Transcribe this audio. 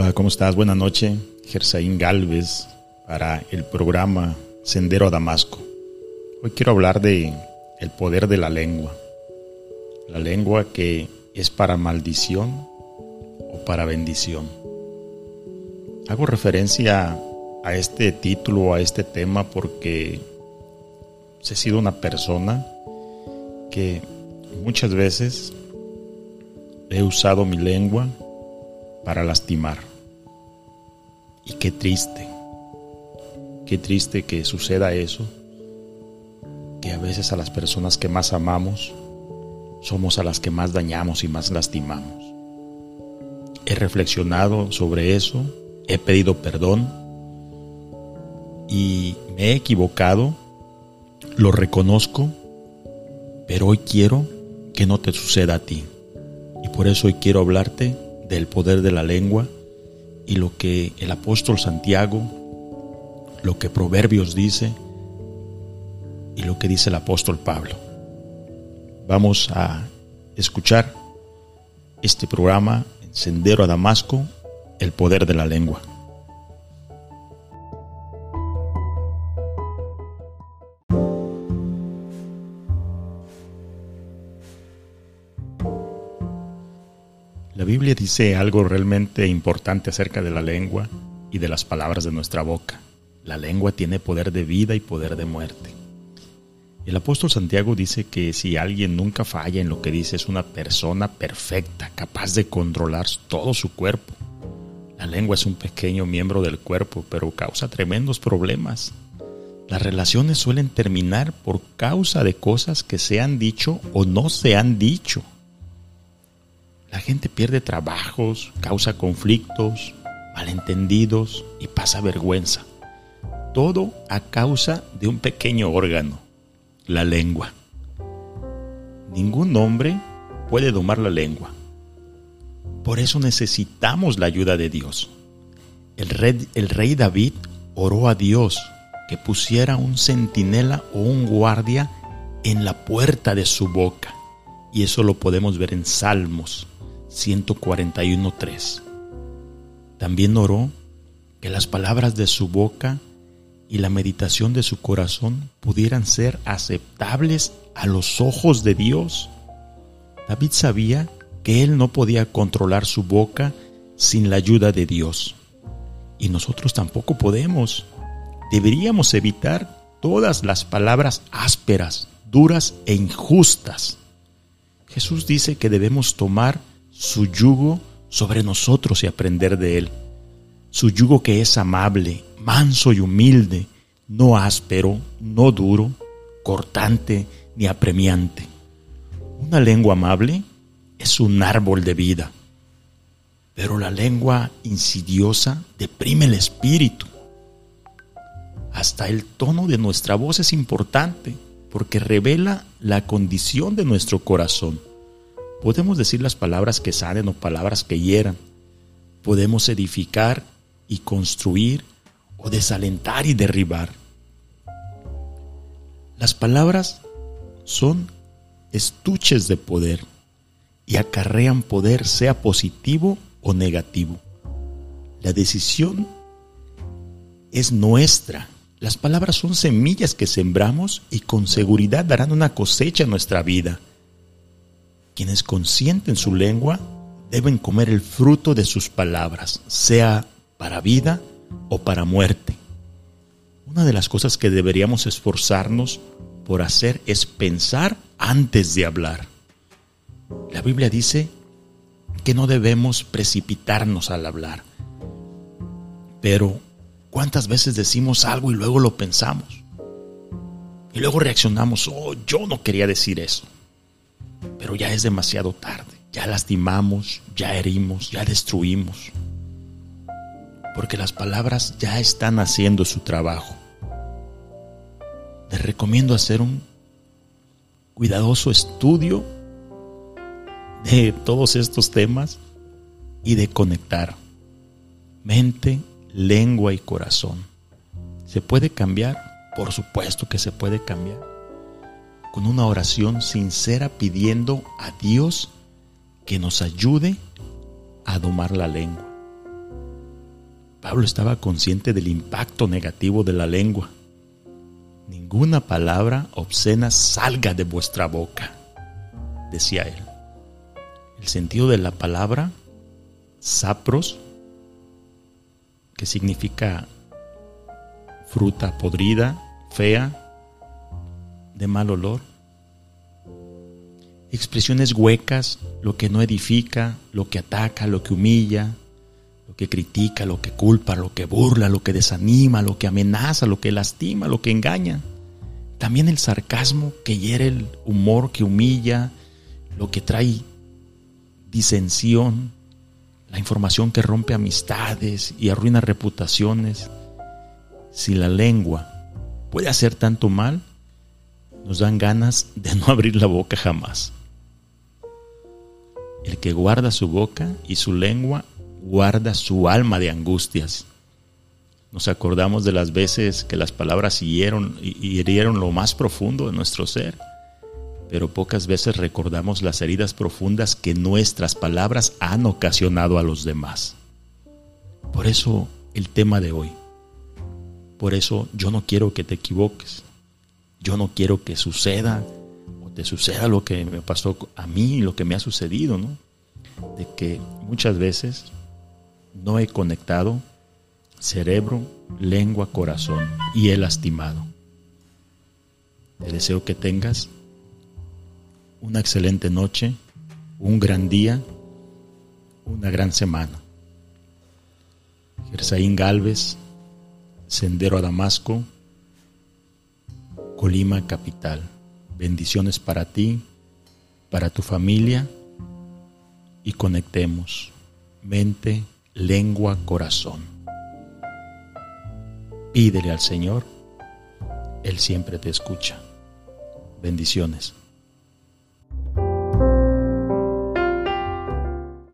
Hola, ¿cómo estás? Buenas noches. Gersaín Galvez para el programa Sendero a Damasco. Hoy quiero hablar de el poder de la lengua. La lengua que es para maldición o para bendición. Hago referencia a este título, a este tema, porque he sido una persona que muchas veces he usado mi lengua para lastimar. Y qué triste, qué triste que suceda eso, que a veces a las personas que más amamos somos a las que más dañamos y más lastimamos. He reflexionado sobre eso, he pedido perdón y me he equivocado, lo reconozco, pero hoy quiero que no te suceda a ti. Y por eso hoy quiero hablarte del poder de la lengua y lo que el apóstol Santiago, lo que Proverbios dice y lo que dice el apóstol Pablo. Vamos a escuchar este programa en Sendero a Damasco, el poder de la lengua. Biblia dice algo realmente importante acerca de la lengua y de las palabras de nuestra boca. La lengua tiene poder de vida y poder de muerte. El apóstol Santiago dice que si alguien nunca falla en lo que dice es una persona perfecta, capaz de controlar todo su cuerpo. La lengua es un pequeño miembro del cuerpo, pero causa tremendos problemas. Las relaciones suelen terminar por causa de cosas que se han dicho o no se han dicho. La gente pierde trabajos, causa conflictos, malentendidos y pasa vergüenza. Todo a causa de un pequeño órgano, la lengua. Ningún hombre puede domar la lengua. Por eso necesitamos la ayuda de Dios. El rey, David oró a Dios que pusiera un centinela o un guardia en la puerta de su boca. Y eso lo podemos ver en Salmos 141.3. También oró que las palabras de su boca y la meditación de su corazón pudieran ser aceptables a los ojos de Dios. David sabía que él no podía controlar su boca sin la ayuda de Dios. Y nosotros tampoco podemos. Deberíamos evitar todas las palabras ásperas, duras e injustas. Jesús dice que debemos tomar su yugo sobre nosotros y aprender de él. Su yugo que es amable, manso y humilde, no áspero, no duro, cortante ni apremiante. Una lengua amable es un árbol de vida, pero la lengua insidiosa deprime el espíritu. Hasta el tono de nuestra voz es importante porque revela la condición de nuestro corazón. Podemos decir las palabras que sanen o palabras que hieran. Podemos edificar y construir o desalentar y derribar. Las palabras son estuches de poder y acarrean poder sea positivo o negativo. La decisión es nuestra. Las palabras son semillas que sembramos y con seguridad darán una cosecha en nuestra vida. Quienes consienten su lengua deben comer el fruto de sus palabras, sea para vida o para muerte. Una de las cosas que deberíamos esforzarnos por hacer es pensar antes de hablar. La Biblia dice que no debemos precipitarnos al hablar. Pero, ¿cuántas veces decimos algo y luego lo pensamos? Y luego reaccionamos, oh, yo no quería decir eso pero ya es demasiado tarde. Ya lastimamos, ya herimos, ya destruimos. Porque las palabras ya están haciendo su trabajo. Te recomiendo hacer un cuidadoso estudio de todos estos temas y de conectar mente, lengua y corazón. ¿Se puede cambiar? Por supuesto que se puede cambiar con una oración sincera pidiendo a Dios que nos ayude a domar la lengua. Pablo estaba consciente del impacto negativo de la lengua. Ninguna palabra obscena salga de vuestra boca, decía él. El sentido de la palabra sapros, que significa fruta podrida, fea, de mal olor. Expresiones huecas, lo que no edifica, lo que ataca, lo que humilla, lo que critica, lo que culpa, lo que burla, lo que desanima, lo que amenaza, lo que lastima, lo que engaña. También el sarcasmo que hiere el humor que humilla, lo que trae disensión, la información que rompe amistades y arruina reputaciones. Si la lengua puede hacer tanto mal, nos dan ganas de no abrir la boca jamás. El que guarda su boca y su lengua guarda su alma de angustias. Nos acordamos de las veces que las palabras hirieron hirieron lo más profundo de nuestro ser, pero pocas veces recordamos las heridas profundas que nuestras palabras han ocasionado a los demás. Por eso el tema de hoy. Por eso yo no quiero que te equivoques. Yo no quiero que suceda o te suceda lo que me pasó a mí, lo que me ha sucedido, ¿no? De que muchas veces no he conectado cerebro, lengua, corazón y he lastimado. Te deseo que tengas una excelente noche, un gran día, una gran semana. Gersaín Galvez, Sendero a Damasco, Colima Capital. Bendiciones para ti, para tu familia y conectemos mente, lengua, corazón. Pídele al Señor, Él siempre te escucha. Bendiciones.